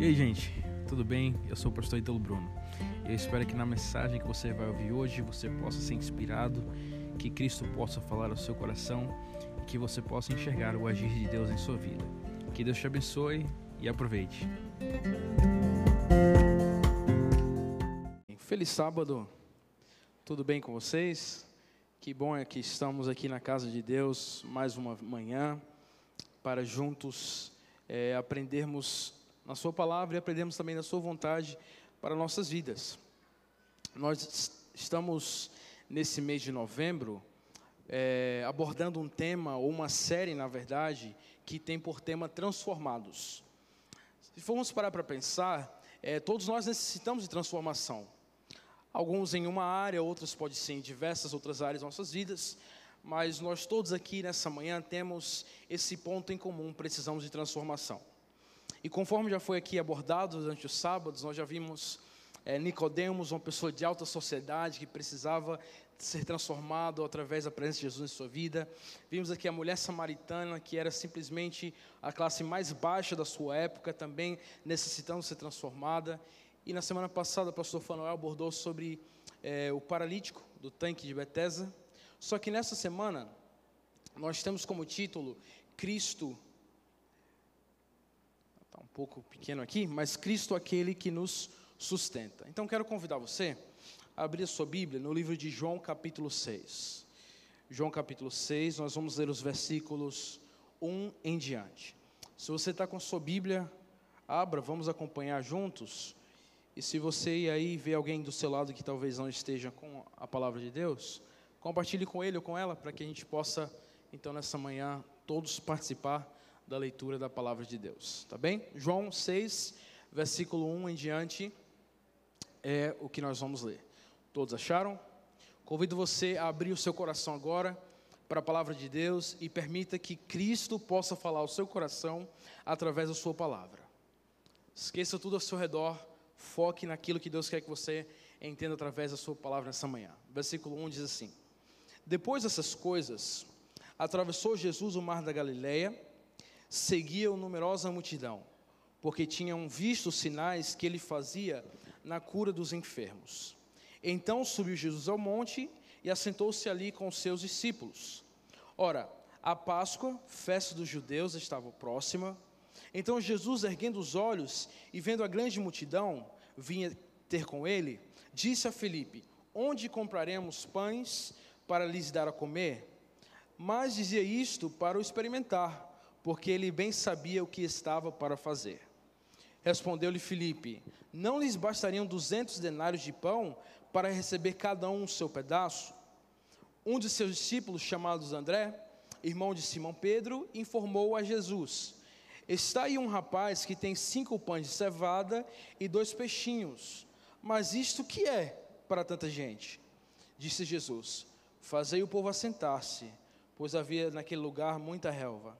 E aí, gente, tudo bem? Eu sou o pastor Italo Bruno. Eu espero que na mensagem que você vai ouvir hoje você possa ser inspirado, que Cristo possa falar ao seu coração e que você possa enxergar o agir de Deus em sua vida. Que Deus te abençoe e aproveite. Feliz sábado, tudo bem com vocês? Que bom é que estamos aqui na casa de Deus mais uma manhã para juntos é, aprendermos na Sua palavra e aprendermos também na Sua vontade para nossas vidas. Nós estamos nesse mês de novembro é, abordando um tema, ou uma série, na verdade, que tem por tema Transformados. Se formos parar para pensar, é, todos nós necessitamos de transformação. Alguns em uma área, outros podem ser em diversas outras áreas nossas vidas, mas nós todos aqui nessa manhã temos esse ponto em comum, precisamos de transformação. E conforme já foi aqui abordado durante os sábados, nós já vimos é, Nicodemos, uma pessoa de alta sociedade que precisava ser transformado através da presença de Jesus em sua vida. Vimos aqui a mulher samaritana, que era simplesmente a classe mais baixa da sua época, também necessitando ser transformada. E na semana passada, o pastor Fanuel abordou sobre é, o paralítico do tanque de Betesda. Só que nessa semana, nós temos como título Cristo pouco pequeno aqui, mas Cristo aquele que nos sustenta. Então quero convidar você a abrir a sua Bíblia no livro de João, capítulo 6. João, capítulo 6, nós vamos ler os versículos 1 em diante. Se você está com sua Bíblia, abra, vamos acompanhar juntos. E se você aí vê alguém do seu lado que talvez não esteja com a palavra de Deus, compartilhe com ele ou com ela, para que a gente possa, então, nessa manhã, todos participar da leitura da palavra de Deus, tá bem? João 6, versículo 1 em diante, é o que nós vamos ler. Todos acharam? Convido você a abrir o seu coração agora para a palavra de Deus e permita que Cristo possa falar ao seu coração através da sua palavra. Esqueça tudo ao seu redor, foque naquilo que Deus quer que você entenda através da sua palavra nessa manhã. Versículo 1 diz assim: Depois dessas coisas, atravessou Jesus o mar da Galileia seguiam numerosa multidão, porque tinham visto os sinais que ele fazia na cura dos enfermos. Então subiu Jesus ao monte e assentou-se ali com os seus discípulos. Ora, a Páscoa, festa dos judeus, estava próxima. Então Jesus, erguendo os olhos e vendo a grande multidão, vinha ter com ele, disse a Felipe: Onde compraremos pães para lhes dar a comer? Mas dizia isto para o experimentar porque ele bem sabia o que estava para fazer. Respondeu-lhe Filipe: Não lhes bastariam duzentos denários de pão para receber cada um o seu pedaço? Um de seus discípulos, chamado André, irmão de Simão Pedro, informou a Jesus: Está aí um rapaz que tem cinco pães de cevada e dois peixinhos. Mas isto que é para tanta gente? Disse Jesus: Fazei o povo assentar-se, pois havia naquele lugar muita relva.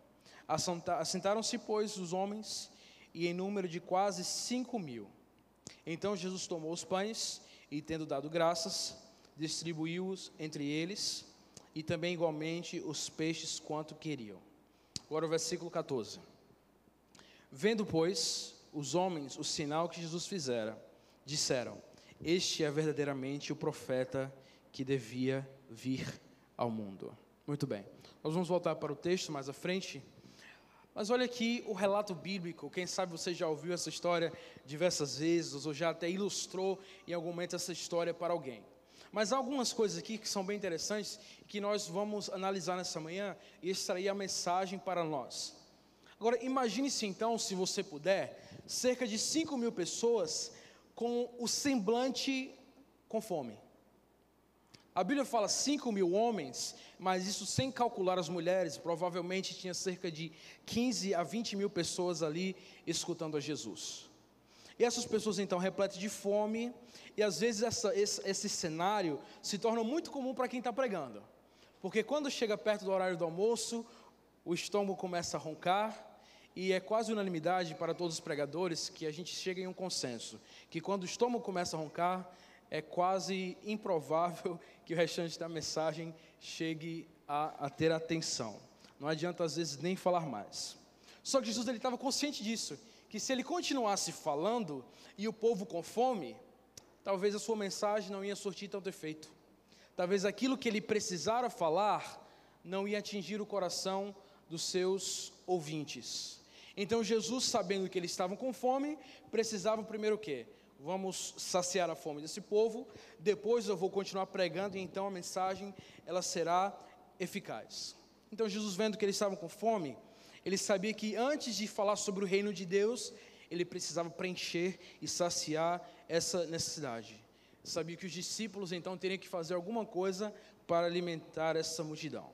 Assentaram-se, pois, os homens, e em número de quase cinco mil. Então Jesus tomou os pães e, tendo dado graças, distribuiu-os entre eles, e também igualmente os peixes quanto queriam. Agora o versículo 14. Vendo, pois, os homens o sinal que Jesus fizera, disseram: Este é verdadeiramente o profeta que devia vir ao mundo. Muito bem. Nós vamos voltar para o texto mais à frente. Mas olha aqui o relato bíblico. Quem sabe você já ouviu essa história diversas vezes, ou já até ilustrou em algum momento essa história para alguém. Mas há algumas coisas aqui que são bem interessantes que nós vamos analisar nessa manhã e extrair a mensagem para nós. Agora, imagine-se então, se você puder, cerca de 5 mil pessoas com o semblante com fome. A Bíblia fala 5 mil homens, mas isso sem calcular as mulheres, provavelmente tinha cerca de 15 a 20 mil pessoas ali escutando a Jesus. E essas pessoas então repletas de fome, e às vezes essa, esse, esse cenário se torna muito comum para quem está pregando, porque quando chega perto do horário do almoço, o estômago começa a roncar, e é quase unanimidade para todos os pregadores que a gente chega em um consenso, que quando o estômago começa a roncar, é quase improvável que o restante da mensagem chegue a, a ter atenção. Não adianta às vezes nem falar mais. Só que Jesus ele estava consciente disso, que se ele continuasse falando e o povo com fome, talvez a sua mensagem não ia surtir tanto efeito. Talvez aquilo que ele precisara falar não ia atingir o coração dos seus ouvintes. Então Jesus, sabendo que eles estavam com fome, precisava primeiro o quê? Vamos saciar a fome desse povo, depois eu vou continuar pregando e então a mensagem ela será eficaz. Então Jesus vendo que eles estavam com fome, ele sabia que antes de falar sobre o reino de Deus, ele precisava preencher e saciar essa necessidade. Sabia que os discípulos então teriam que fazer alguma coisa para alimentar essa multidão.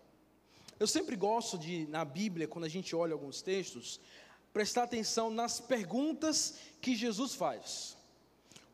Eu sempre gosto de, na Bíblia, quando a gente olha alguns textos, prestar atenção nas perguntas que Jesus faz.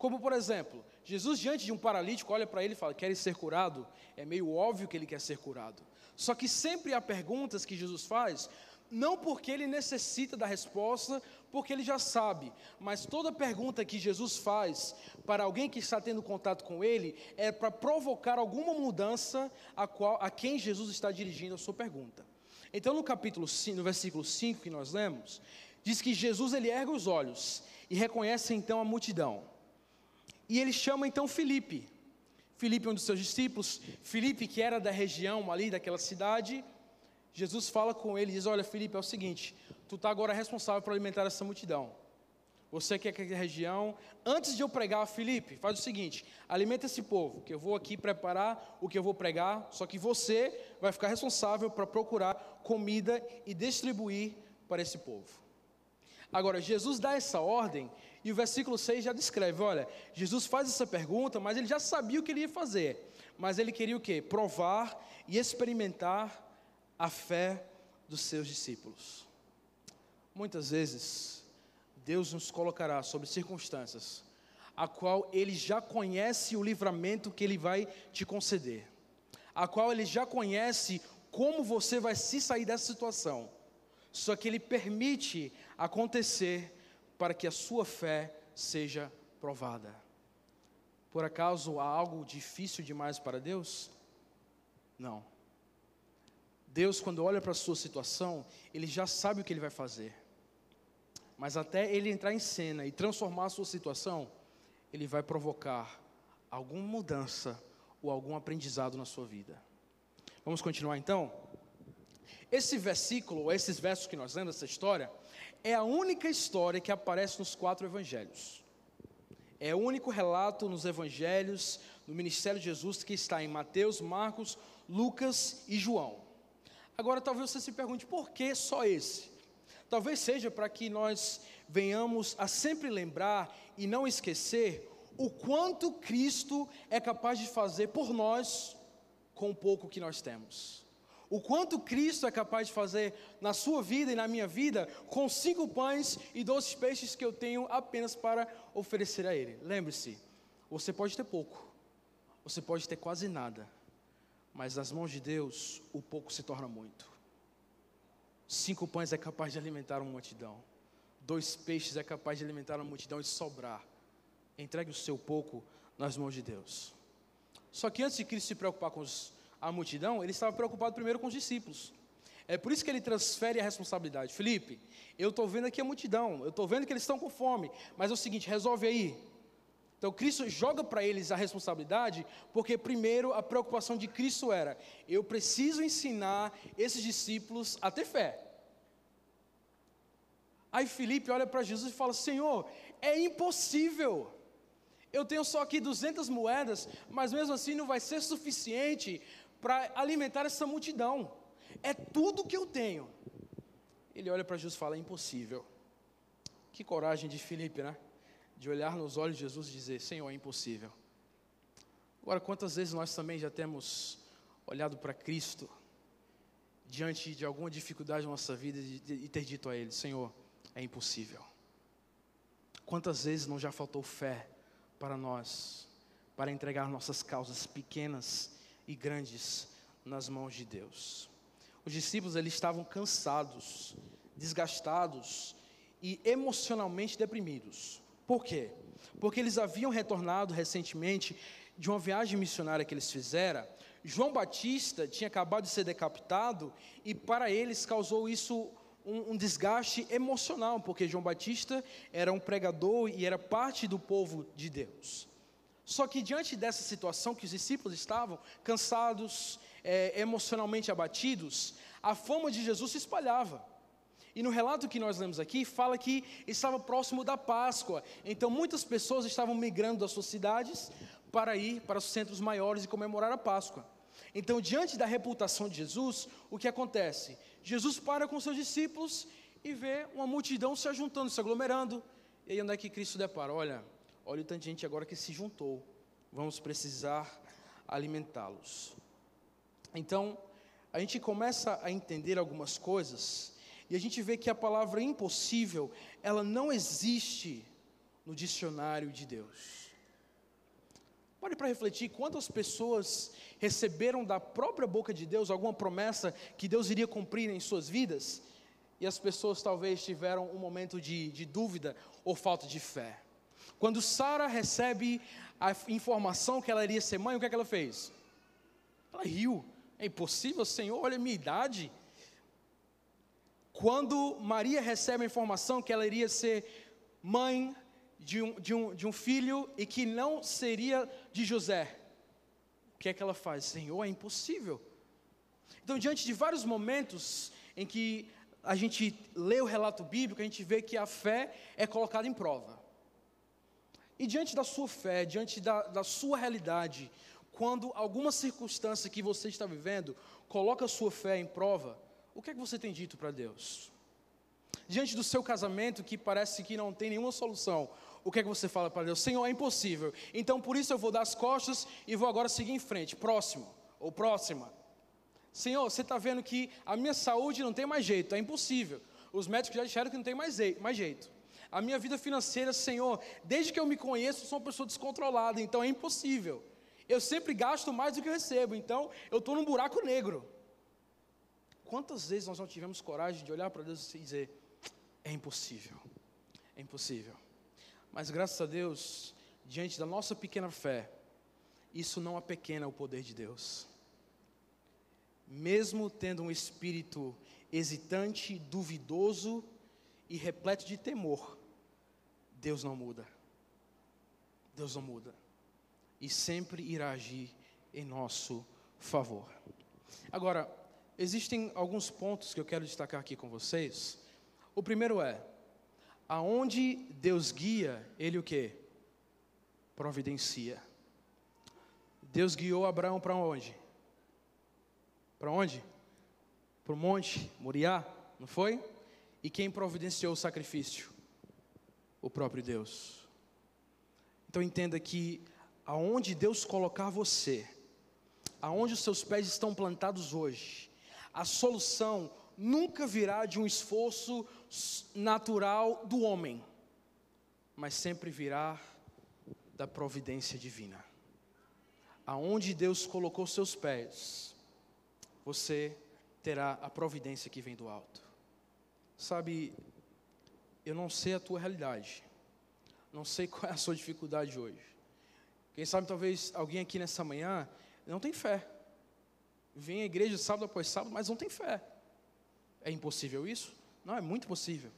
Como, por exemplo, Jesus, diante de um paralítico, olha para ele e fala: Queres ser curado? É meio óbvio que ele quer ser curado. Só que sempre há perguntas que Jesus faz, não porque ele necessita da resposta, porque ele já sabe, mas toda pergunta que Jesus faz para alguém que está tendo contato com ele é para provocar alguma mudança a, qual, a quem Jesus está dirigindo a sua pergunta. Então, no capítulo 5, no versículo 5 que nós lemos, diz que Jesus ele ergue os olhos e reconhece então a multidão. E ele chama então Felipe. Felipe, um dos seus discípulos, Felipe, que era da região ali, daquela cidade, Jesus fala com ele e diz: Olha, Felipe, é o seguinte, tu está agora responsável por alimentar essa multidão. Você que é aquela região, antes de eu pregar, Felipe, faz o seguinte: alimenta esse povo, que eu vou aqui preparar o que eu vou pregar, só que você vai ficar responsável para procurar comida e distribuir para esse povo. Agora, Jesus dá essa ordem e o versículo 6 já descreve: olha, Jesus faz essa pergunta, mas ele já sabia o que ele ia fazer, mas ele queria o quê? Provar e experimentar a fé dos seus discípulos. Muitas vezes, Deus nos colocará sobre circunstâncias a qual Ele já conhece o livramento que Ele vai te conceder, a qual Ele já conhece como você vai se sair dessa situação, só que Ele permite acontecer para que a sua fé seja provada. Por acaso há algo difícil demais para Deus? Não. Deus, quando olha para a sua situação, Ele já sabe o que Ele vai fazer. Mas até Ele entrar em cena e transformar a sua situação, Ele vai provocar alguma mudança ou algum aprendizado na sua vida. Vamos continuar então? Esse versículo, esses versos que nós lemos, essa história, é a única história que aparece nos quatro evangelhos. É o único relato nos evangelhos, no ministério de Jesus, que está em Mateus, Marcos, Lucas e João. Agora, talvez você se pergunte por que só esse? Talvez seja para que nós venhamos a sempre lembrar e não esquecer o quanto Cristo é capaz de fazer por nós com o pouco que nós temos. O quanto Cristo é capaz de fazer na sua vida e na minha vida com cinco pães e dois peixes que eu tenho apenas para oferecer a Ele. Lembre-se, você pode ter pouco, você pode ter quase nada, mas nas mãos de Deus, o pouco se torna muito. Cinco pães é capaz de alimentar uma multidão. Dois peixes é capaz de alimentar uma multidão e sobrar. Entregue o seu pouco nas mãos de Deus. Só que antes de Cristo se preocupar com os, a multidão, ele estava preocupado primeiro com os discípulos. É por isso que ele transfere a responsabilidade. Felipe, eu estou vendo aqui a multidão, eu estou vendo que eles estão com fome, mas é o seguinte, resolve aí. Então Cristo joga para eles a responsabilidade, porque primeiro a preocupação de Cristo era: eu preciso ensinar esses discípulos a ter fé. Aí Felipe olha para Jesus e fala: Senhor, é impossível. Eu tenho só aqui 200 moedas, mas mesmo assim não vai ser suficiente para alimentar essa multidão. É tudo que eu tenho. Ele olha para Jesus e fala: é impossível. Que coragem de Felipe, né? de olhar nos olhos de Jesus e dizer: Senhor, é impossível. Agora, quantas vezes nós também já temos olhado para Cristo diante de alguma dificuldade na nossa vida e ter dito a Ele: Senhor, é impossível. Quantas vezes não já faltou fé para nós, para entregar nossas causas pequenas e grandes nas mãos de Deus? Os discípulos eles estavam cansados, desgastados e emocionalmente deprimidos. Por quê? Porque eles haviam retornado recentemente de uma viagem missionária que eles fizeram. João Batista tinha acabado de ser decapitado e para eles causou isso um, um, desgaste emocional, porque João Batista era um pregador e era parte do povo de Deus. Só que diante dessa situação que os discípulos estavam cansados, é, emocionalmente abatidos, a fama de Jesus se espalhava. E no relato que nós lemos aqui, fala que estava próximo da Páscoa. Então muitas pessoas estavam migrando das suas cidades para ir para os centros maiores e comemorar a Páscoa. Então, diante da reputação de Jesus, o que acontece? Jesus para com seus discípulos e vê uma multidão se ajuntando, se aglomerando. E aí onde é que Cristo depara? Olha, olha o tanto de gente agora que se juntou. Vamos precisar alimentá-los. Então, a gente começa a entender algumas coisas e a gente vê que a palavra impossível, ela não existe no dicionário de Deus. Pare para refletir quantas pessoas receberam da própria boca de Deus alguma promessa que Deus iria cumprir em suas vidas, e as pessoas talvez tiveram um momento de, de dúvida ou falta de fé. Quando Sara recebe a informação que ela iria ser mãe, o que, é que ela fez? Ela riu. É impossível, Senhor, olha a minha idade. Quando Maria recebe a informação que ela iria ser mãe de um, de um, de um filho e que não seria de José, o que é que ela faz? Senhor, é impossível. Então, diante de vários momentos em que a gente lê o relato bíblico, a gente vê que a fé é colocada em prova. E diante da sua fé, diante da, da sua realidade, quando alguma circunstância que você está vivendo coloca a sua fé em prova, o que é que você tem dito para Deus? Diante do seu casamento que parece que não tem nenhuma solução, o que é que você fala para Deus? Senhor, é impossível. Então por isso eu vou dar as costas e vou agora seguir em frente. Próximo ou próxima. Senhor, você está vendo que a minha saúde não tem mais jeito, é impossível. Os médicos já disseram que não tem mais jeito. A minha vida financeira, Senhor, desde que eu me conheço, sou uma pessoa descontrolada, então é impossível. Eu sempre gasto mais do que eu recebo, então eu estou num buraco negro. Quantas vezes nós não tivemos coragem de olhar para Deus e dizer: é impossível, é impossível. Mas graças a Deus, diante da nossa pequena fé, isso não apequena o poder de Deus. Mesmo tendo um espírito hesitante, duvidoso e repleto de temor, Deus não muda. Deus não muda. E sempre irá agir em nosso favor. Agora, existem alguns pontos que eu quero destacar aqui com vocês. O primeiro é: aonde Deus guia, ele o que? Providencia. Deus guiou Abraão para onde? Para onde? Para o monte Moriá, não foi? E quem providenciou o sacrifício? O próprio Deus. Então entenda que aonde Deus colocar você, aonde os seus pés estão plantados hoje, a solução nunca virá de um esforço natural do homem, mas sempre virá da providência divina. Aonde Deus colocou seus pés, você terá a providência que vem do alto. Sabe, eu não sei a tua realidade, não sei qual é a sua dificuldade hoje. Quem sabe talvez alguém aqui nessa manhã não tem fé. Vem à igreja sábado após sábado, mas não tem fé. É impossível isso? Não, é muito possível.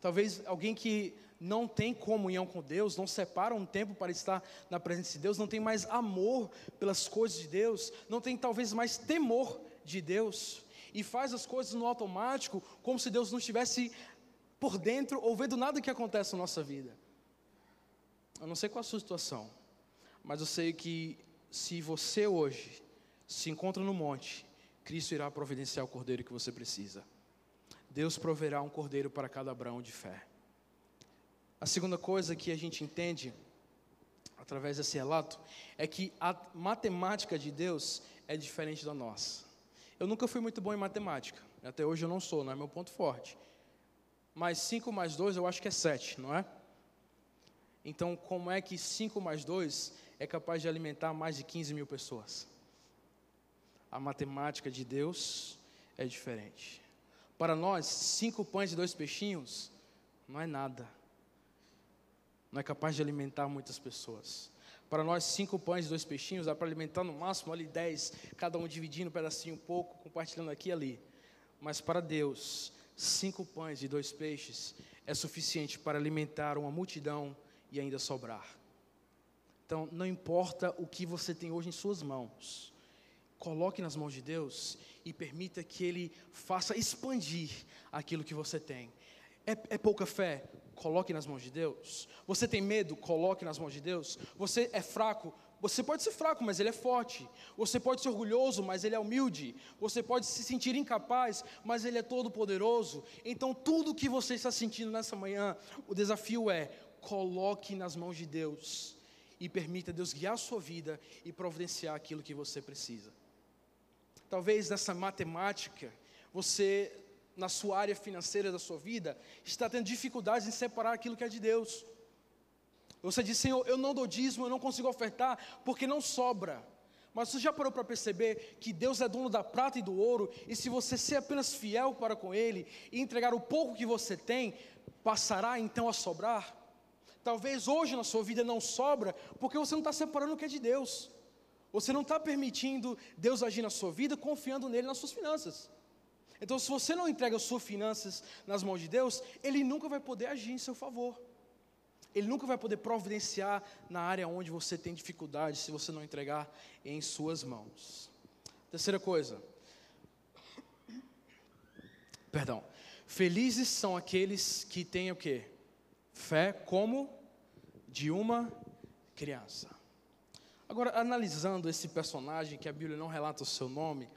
Talvez alguém que não tem comunhão com Deus, não separa um tempo para estar na presença de Deus, não tem mais amor pelas coisas de Deus, não tem talvez mais temor de Deus, e faz as coisas no automático, como se Deus não estivesse por dentro ou vendo nada que acontece na nossa vida. Eu não sei qual a sua situação, mas eu sei que se você hoje se encontra no monte, Cristo irá providenciar o cordeiro que você precisa. Deus proverá um cordeiro para cada abraão de fé. A segunda coisa que a gente entende através desse relato é que a matemática de Deus é diferente da nossa. Eu nunca fui muito bom em matemática, até hoje eu não sou, não é meu ponto forte. Mas 5 mais 2 eu acho que é 7, não é? Então, como é que 5 mais 2 é capaz de alimentar mais de 15 mil pessoas? a matemática de Deus é diferente. Para nós, cinco pães e dois peixinhos não é nada. Não é capaz de alimentar muitas pessoas. Para nós, cinco pães e dois peixinhos dá para alimentar no máximo ali dez, cada um dividindo um pedacinho um pouco, compartilhando aqui e ali. Mas para Deus, cinco pães e dois peixes é suficiente para alimentar uma multidão e ainda sobrar. Então, não importa o que você tem hoje em suas mãos, coloque nas mãos de Deus e permita que Ele faça expandir aquilo que você tem. É, é, pouca fé? Coloque nas mãos de Deus. Você tem medo? Coloque nas mãos de Deus. Você é fraco? Você pode ser fraco, mas ele é forte. Você pode ser orgulhoso, mas ele é humilde. Você pode se sentir incapaz, mas ele é todo poderoso. Então, tudo que você está sentindo nessa manhã, o desafio é: coloque nas mãos de Deus e permita Deus guiar a sua vida e providenciar aquilo que você precisa. Talvez nessa matemática, você, na sua área financeira da sua vida, está tendo dificuldades em separar aquilo que é de Deus. Você diz, Senhor, eu não dou dízimo, eu não consigo ofertar, porque não sobra. Mas você já parou para perceber que Deus é dono da prata e do ouro, e se você ser apenas fiel para com Ele e entregar o pouco que você tem, passará então a sobrar? Talvez hoje na sua vida não sobra, porque você não está separando o que é de Deus. Você não está permitindo Deus agir na sua vida, confiando nele nas suas finanças. Então, se você não entrega as suas finanças nas mãos de Deus, Ele nunca vai poder agir em seu favor. Ele nunca vai poder providenciar na área onde você tem dificuldade se você não entregar em suas mãos. Terceira coisa. Perdão. Felizes são aqueles que têm o quê? Fé como de uma criança. Agora, analisando esse personagem, que a Bíblia não relata o seu nome,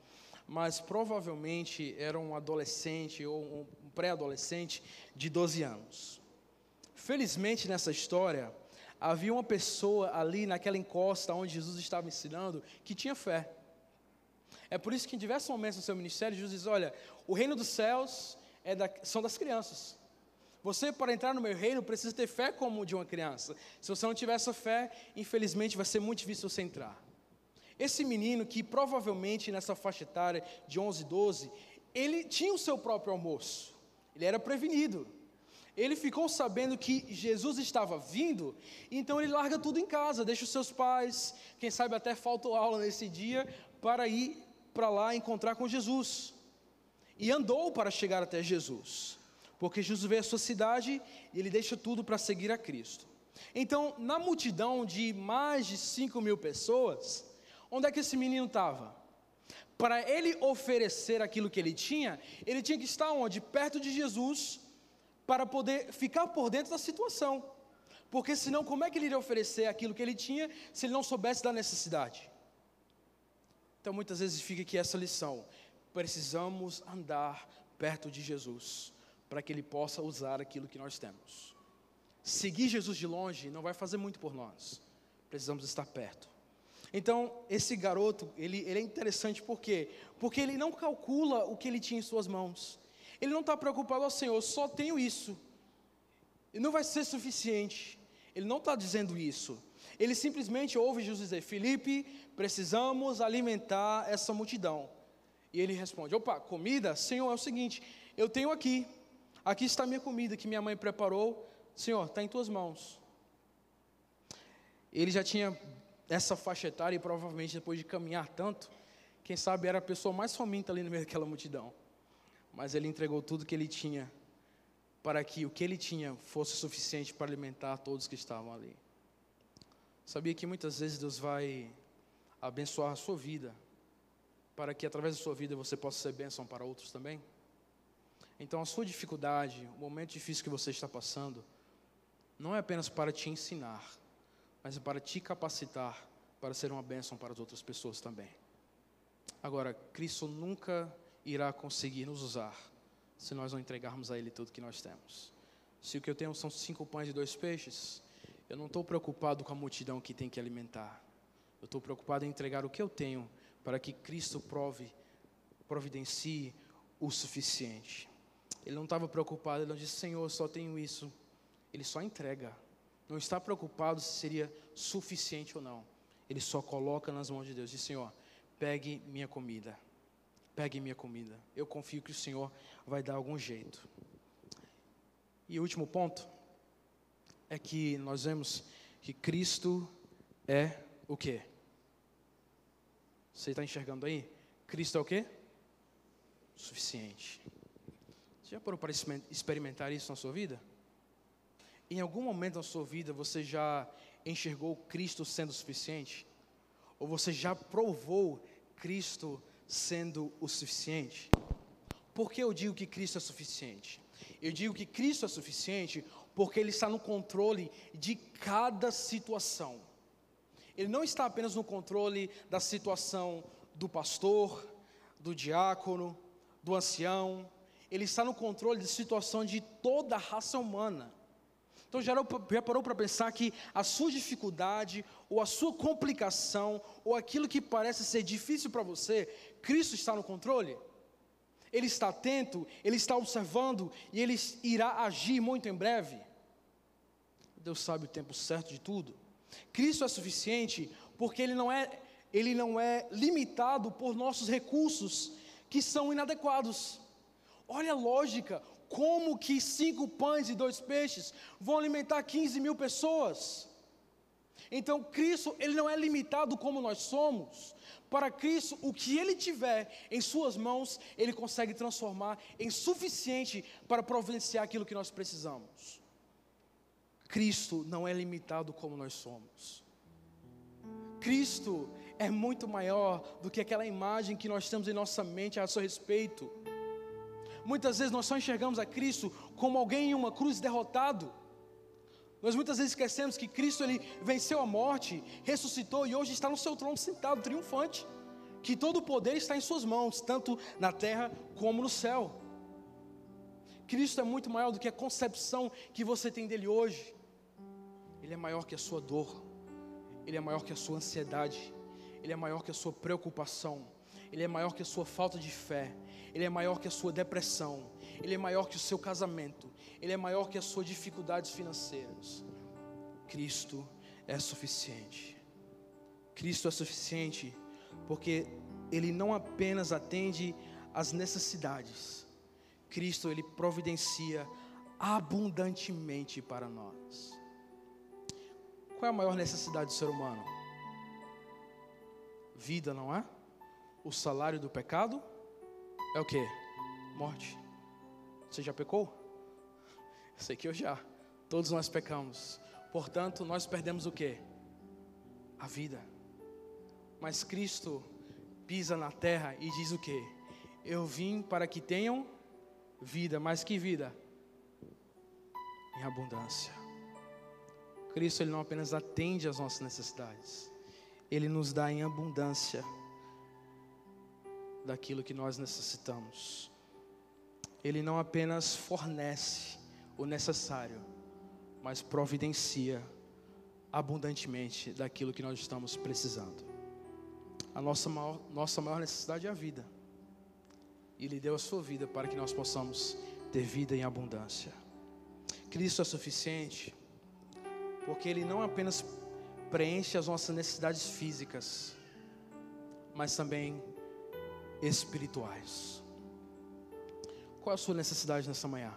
mas provavelmente era um adolescente ou um pré-adolescente de 12 anos. Felizmente nessa história, havia uma pessoa ali naquela encosta onde Jesus estava ensinando que tinha fé. É por isso que em diversos momentos no seu ministério, Jesus diz: Olha, o reino dos céus é da, são das crianças. Você, para entrar no meu reino, precisa ter fé como de uma criança. Se você não tiver essa fé, infelizmente vai ser muito difícil você entrar. Esse menino, que provavelmente nessa faixa etária de 11, 12, ele tinha o seu próprio almoço. Ele era prevenido ele ficou sabendo que Jesus estava vindo, então ele larga tudo em casa, deixa os seus pais, quem sabe até faltou aula nesse dia, para ir para lá encontrar com Jesus. E andou para chegar até Jesus, porque Jesus veio à sua cidade e ele deixa tudo para seguir a Cristo. Então, na multidão de mais de 5 mil pessoas, onde é que esse menino estava? Para ele oferecer aquilo que ele tinha, ele tinha que estar onde? Perto de Jesus, para poder ficar por dentro da situação. Porque senão, como é que ele iria oferecer aquilo que ele tinha se ele não soubesse da necessidade? Então, muitas vezes fica aqui essa lição: precisamos andar perto de Jesus, para que ele possa usar aquilo que nós temos. Seguir Jesus de longe não vai fazer muito por nós, precisamos estar perto. Então, esse garoto, ele, ele é interessante por quê? Porque ele não calcula o que ele tinha em suas mãos. Ele não está preocupado, ó Senhor, só tenho isso. E não vai ser suficiente. Ele não está dizendo isso. Ele simplesmente ouve Jesus dizer: Felipe, precisamos alimentar essa multidão. E ele responde: Opa, comida? Senhor, é o seguinte: eu tenho aqui. Aqui está a minha comida que minha mãe preparou. Senhor, está em tuas mãos. Ele já tinha essa faixa etária e provavelmente depois de caminhar tanto, quem sabe era a pessoa mais faminta ali no meio daquela multidão mas ele entregou tudo que ele tinha para que o que ele tinha fosse suficiente para alimentar todos que estavam ali. Sabia que muitas vezes Deus vai abençoar a sua vida, para que através da sua vida você possa ser bênção para outros também? Então, a sua dificuldade, o momento difícil que você está passando, não é apenas para te ensinar, mas é para te capacitar para ser uma bênção para as outras pessoas também. Agora, Cristo nunca irá conseguir nos usar se nós não entregarmos a Ele tudo que nós temos. Se o que eu tenho são cinco pães e dois peixes, eu não estou preocupado com a multidão que tem que alimentar. Eu estou preocupado em entregar o que eu tenho para que Cristo prove, providencie o suficiente. Ele não estava preocupado, ele não disse, Senhor, só tenho isso. Ele só entrega. Não está preocupado se seria suficiente ou não. Ele só coloca nas mãos de Deus. Diz, Senhor, pegue minha comida pegue minha comida. Eu confio que o Senhor vai dar algum jeito. E o último ponto é que nós vemos que Cristo é o quê? Você está enxergando aí? Cristo é o quê? suficiente. Você já parou para experimentar isso na sua vida? Em algum momento da sua vida você já enxergou Cristo sendo suficiente? Ou você já provou Cristo sendo o suficiente? Por que eu digo que Cristo é suficiente? Eu digo que Cristo é suficiente porque Ele está no controle de cada situação. Ele não está apenas no controle da situação do pastor, do diácono, do ancião, ele está no controle da situação de toda a raça humana. Então já, parou para pensar que a sua dificuldade, ou a sua complicação, ou aquilo que parece ser difícil para você, Cristo está no controle? Ele está atento, Ele está observando e Ele irá agir muito em breve. Deus sabe o tempo certo de tudo. Cristo é suficiente porque Ele não é, Ele não é limitado por nossos recursos que são inadequados. Olha a lógica, como que cinco pães e dois peixes vão alimentar 15 mil pessoas? Então, Cristo, Ele não é limitado como nós somos. Para Cristo, o que Ele tiver em Suas mãos, Ele consegue transformar em suficiente para providenciar aquilo que nós precisamos. Cristo não é limitado como nós somos. Cristo é muito maior do que aquela imagem que nós temos em nossa mente a seu respeito. Muitas vezes nós só enxergamos a Cristo como alguém em uma cruz derrotado. Nós muitas vezes esquecemos que Cristo ele venceu a morte, ressuscitou e hoje está no seu trono sentado triunfante. Que todo o poder está em suas mãos, tanto na terra como no céu. Cristo é muito maior do que a concepção que você tem dele hoje. Ele é maior que a sua dor. Ele é maior que a sua ansiedade. Ele é maior que a sua preocupação. Ele é maior que a sua falta de fé. Ele é maior que a sua depressão, Ele é maior que o seu casamento, Ele é maior que as suas dificuldades financeiras. Cristo é suficiente. Cristo é suficiente porque Ele não apenas atende às necessidades, Cristo Ele providencia abundantemente para nós. Qual é a maior necessidade do ser humano? Vida, não é? O salário do pecado? é o que? Morte. Você já pecou? Eu sei que eu já. Todos nós pecamos. Portanto, nós perdemos o que? A vida. Mas Cristo pisa na terra e diz o que? Eu vim para que tenham vida, mas que vida? Em abundância. Cristo ele não apenas atende às nossas necessidades, ele nos dá em abundância daquilo que nós necessitamos. Ele não apenas fornece o necessário, mas providencia abundantemente daquilo que nós estamos precisando. A nossa maior, nossa maior necessidade é a vida. E Ele deu a sua vida para que nós possamos ter vida em abundância. Cristo é suficiente, porque Ele não apenas preenche as nossas necessidades físicas, mas também espirituais. Qual é a sua necessidade nessa manhã?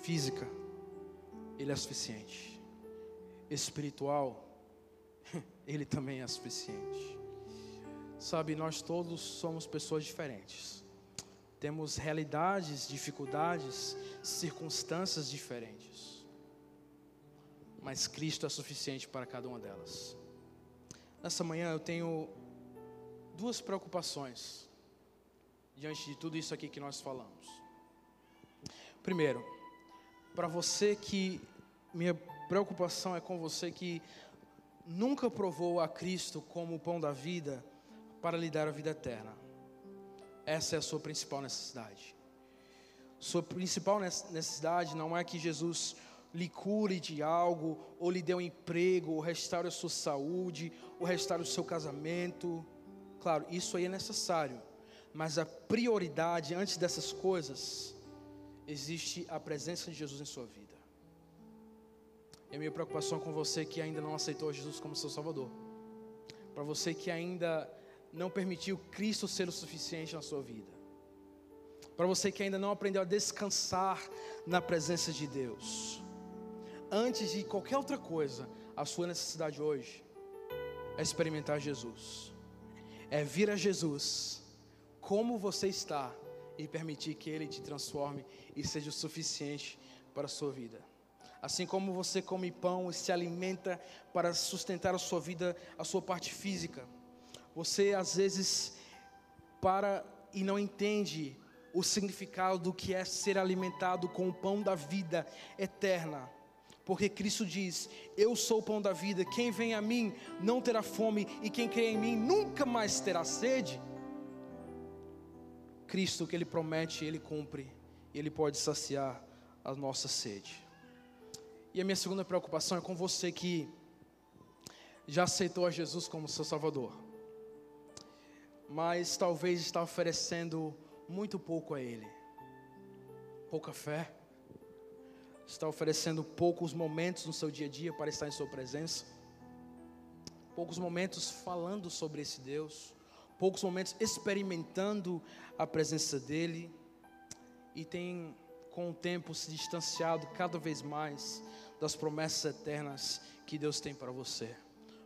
Física, Ele é suficiente. Espiritual, Ele também é suficiente. Sabe, nós todos somos pessoas diferentes. Temos realidades, dificuldades, circunstâncias diferentes. Mas Cristo é suficiente para cada uma delas. Nessa manhã eu tenho duas preocupações diante de tudo isso aqui que nós falamos. Primeiro, para você que minha preocupação é com você que nunca provou a Cristo como o pão da vida para lhe dar a vida eterna. Essa é a sua principal necessidade. Sua principal necessidade não é que Jesus lhe cure de algo, ou lhe dê um emprego, ou restaure a sua saúde, ou restaure o seu casamento. Claro, isso aí é necessário, mas a prioridade antes dessas coisas existe a presença de Jesus em sua vida. A minha preocupação com você que ainda não aceitou Jesus como seu Salvador, para você que ainda não permitiu Cristo ser o suficiente na sua vida, para você que ainda não aprendeu a descansar na presença de Deus, antes de qualquer outra coisa, a sua necessidade hoje é experimentar Jesus. É vir a Jesus como você está e permitir que Ele te transforme e seja o suficiente para a sua vida. Assim como você come pão e se alimenta para sustentar a sua vida, a sua parte física, você às vezes para e não entende o significado do que é ser alimentado com o pão da vida eterna. Porque Cristo diz: Eu sou o pão da vida, quem vem a mim não terá fome, e quem crê em mim nunca mais terá sede. Cristo, que Ele promete, Ele cumpre, Ele pode saciar a nossa sede. E a minha segunda preocupação é com você que já aceitou a Jesus como seu Salvador, mas talvez está oferecendo muito pouco a Ele, pouca fé, está oferecendo poucos momentos no seu dia a dia para estar em Sua presença, poucos momentos falando sobre esse Deus, poucos momentos experimentando a presença dEle, e tem com o tempo se distanciado cada vez mais das promessas eternas que Deus tem para você.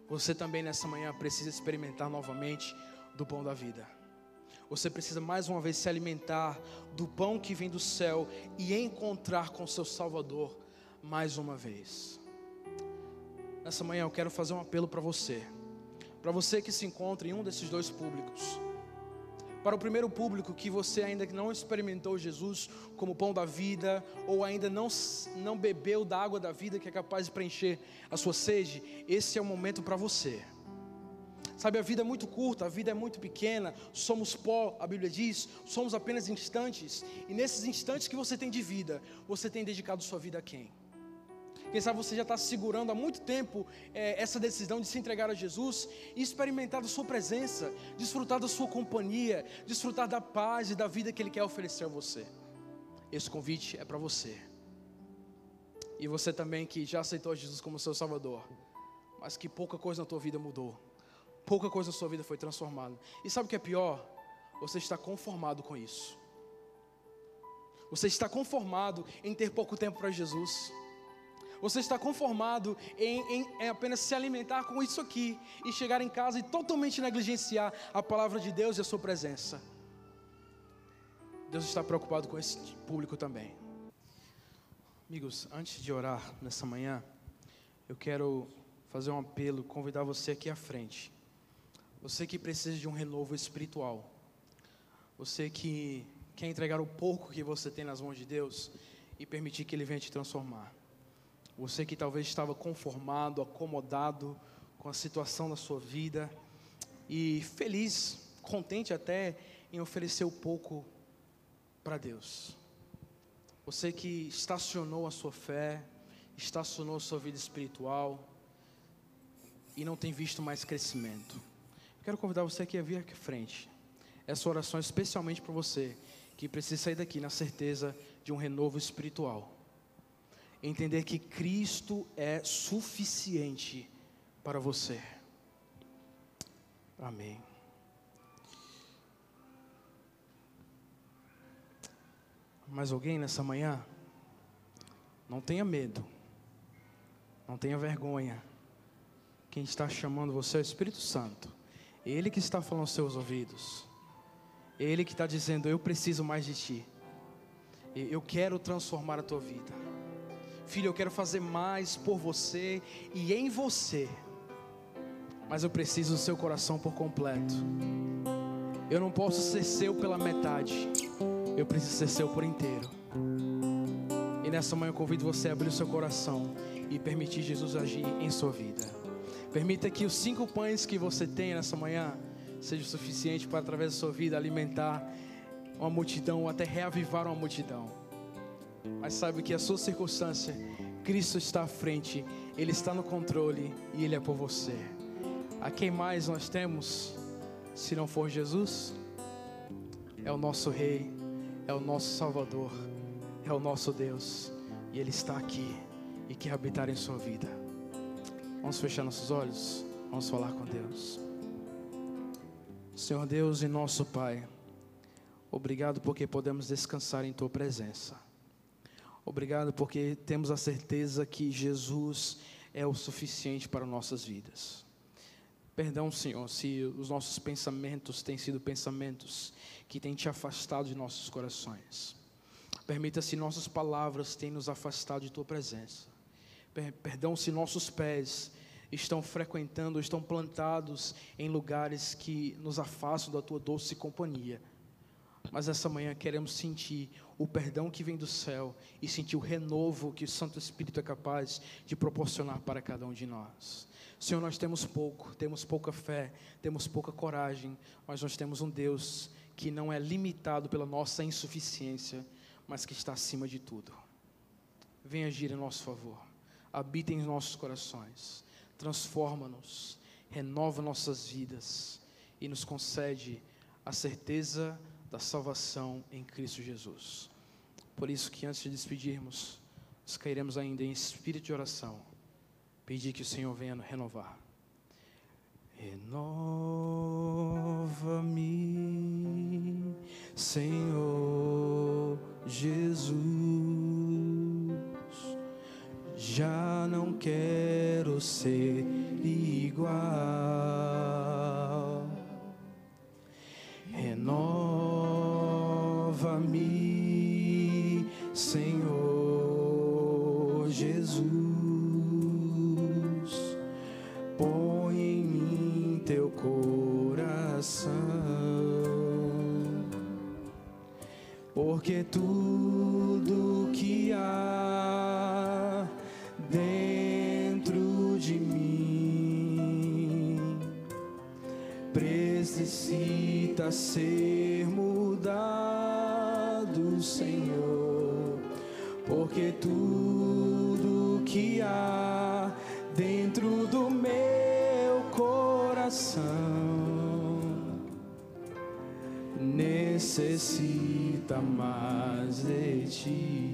Você também nessa manhã precisa experimentar novamente do pão da vida. Você precisa mais uma vez se alimentar do pão que vem do céu e encontrar com seu Salvador mais uma vez. Nessa manhã eu quero fazer um apelo para você, para você que se encontra em um desses dois públicos. Para o primeiro público que você ainda não experimentou Jesus como pão da vida, ou ainda não, não bebeu da água da vida que é capaz de preencher a sua sede, esse é o momento para você. Sabe, a vida é muito curta, a vida é muito pequena, somos pó, a Bíblia diz, somos apenas instantes, e nesses instantes que você tem de vida, você tem dedicado sua vida a quem? Quem sabe você já está segurando há muito tempo é, essa decisão de se entregar a Jesus e experimentar da Sua presença, desfrutar da Sua companhia, desfrutar da paz e da vida que Ele quer oferecer a você. Esse convite é para você. E você também que já aceitou Jesus como seu Salvador, mas que pouca coisa na tua vida mudou pouca coisa na sua vida foi transformada. E sabe o que é pior? Você está conformado com isso. Você está conformado em ter pouco tempo para Jesus. Você está conformado em, em, em, apenas se alimentar com isso aqui e chegar em casa e totalmente negligenciar a palavra de Deus e a sua presença. Deus está preocupado com esse público também. Amigos, antes de orar nessa manhã, eu quero fazer um apelo, convidar você aqui à frente. Você que precisa de um renovo espiritual. Você que quer entregar o pouco que você tem nas mãos de Deus e permitir que Ele venha te transformar. Você que talvez estava conformado, acomodado com a situação da sua vida e feliz, contente até em oferecer o pouco para Deus. Você que estacionou a sua fé, estacionou a sua vida espiritual e não tem visto mais crescimento. Quero convidar você aqui a vir aqui à frente. Essa oração é especialmente para você que precisa sair daqui na certeza de um renovo espiritual. Entender que Cristo é suficiente para você. Amém. Mais alguém nessa manhã? Não tenha medo. Não tenha vergonha. Quem está chamando você é o Espírito Santo. Ele que está falando aos seus ouvidos. Ele que está dizendo: Eu preciso mais de ti. Eu quero transformar a tua vida. Filho, eu quero fazer mais por você e em você. Mas eu preciso do seu coração por completo. Eu não posso ser seu pela metade. Eu preciso ser seu por inteiro. E nessa manhã eu convido você a abrir o seu coração e permitir Jesus agir em sua vida. Permita que os cinco pães que você tem nessa manhã seja suficiente para, através da sua vida, alimentar uma multidão ou até reavivar uma multidão. Mas saiba que a sua circunstância, Cristo está à frente, Ele está no controle e Ele é por você. A quem mais nós temos, se não for Jesus? É o nosso Rei, é o nosso Salvador, é o nosso Deus, e Ele está aqui e quer habitar em sua vida. Vamos fechar nossos olhos? Vamos falar com Deus. Senhor Deus e nosso Pai, obrigado porque podemos descansar em Tua presença. Obrigado porque temos a certeza que Jesus é o suficiente para nossas vidas. Perdão, Senhor, se os nossos pensamentos têm sido pensamentos que têm te afastado de nossos corações. Permita se nossas palavras têm nos afastado de tua presença. Perdão se nossos pés estão frequentando, estão plantados em lugares que nos afastam da tua doce companhia. Mas essa manhã queremos sentir o perdão que vem do céu e sentir o renovo que o Santo Espírito é capaz de proporcionar para cada um de nós. Senhor, nós temos pouco, temos pouca fé, temos pouca coragem, mas nós temos um Deus que não é limitado pela nossa insuficiência, mas que está acima de tudo. Venha agir em nosso favor, habita em nossos corações, transforma-nos, renova nossas vidas e nos concede a certeza da salvação em Cristo Jesus. Por isso que antes de despedirmos, nós cairemos ainda em espírito de oração, pedir que o Senhor venha renovar. Renova-me, Senhor Jesus. Já não quero ser igual. Senhor Jesus. Põe em mim teu coração, porque tudo que há dentro de mim necessita ser porque tudo que há dentro do meu coração necessita mais de ti.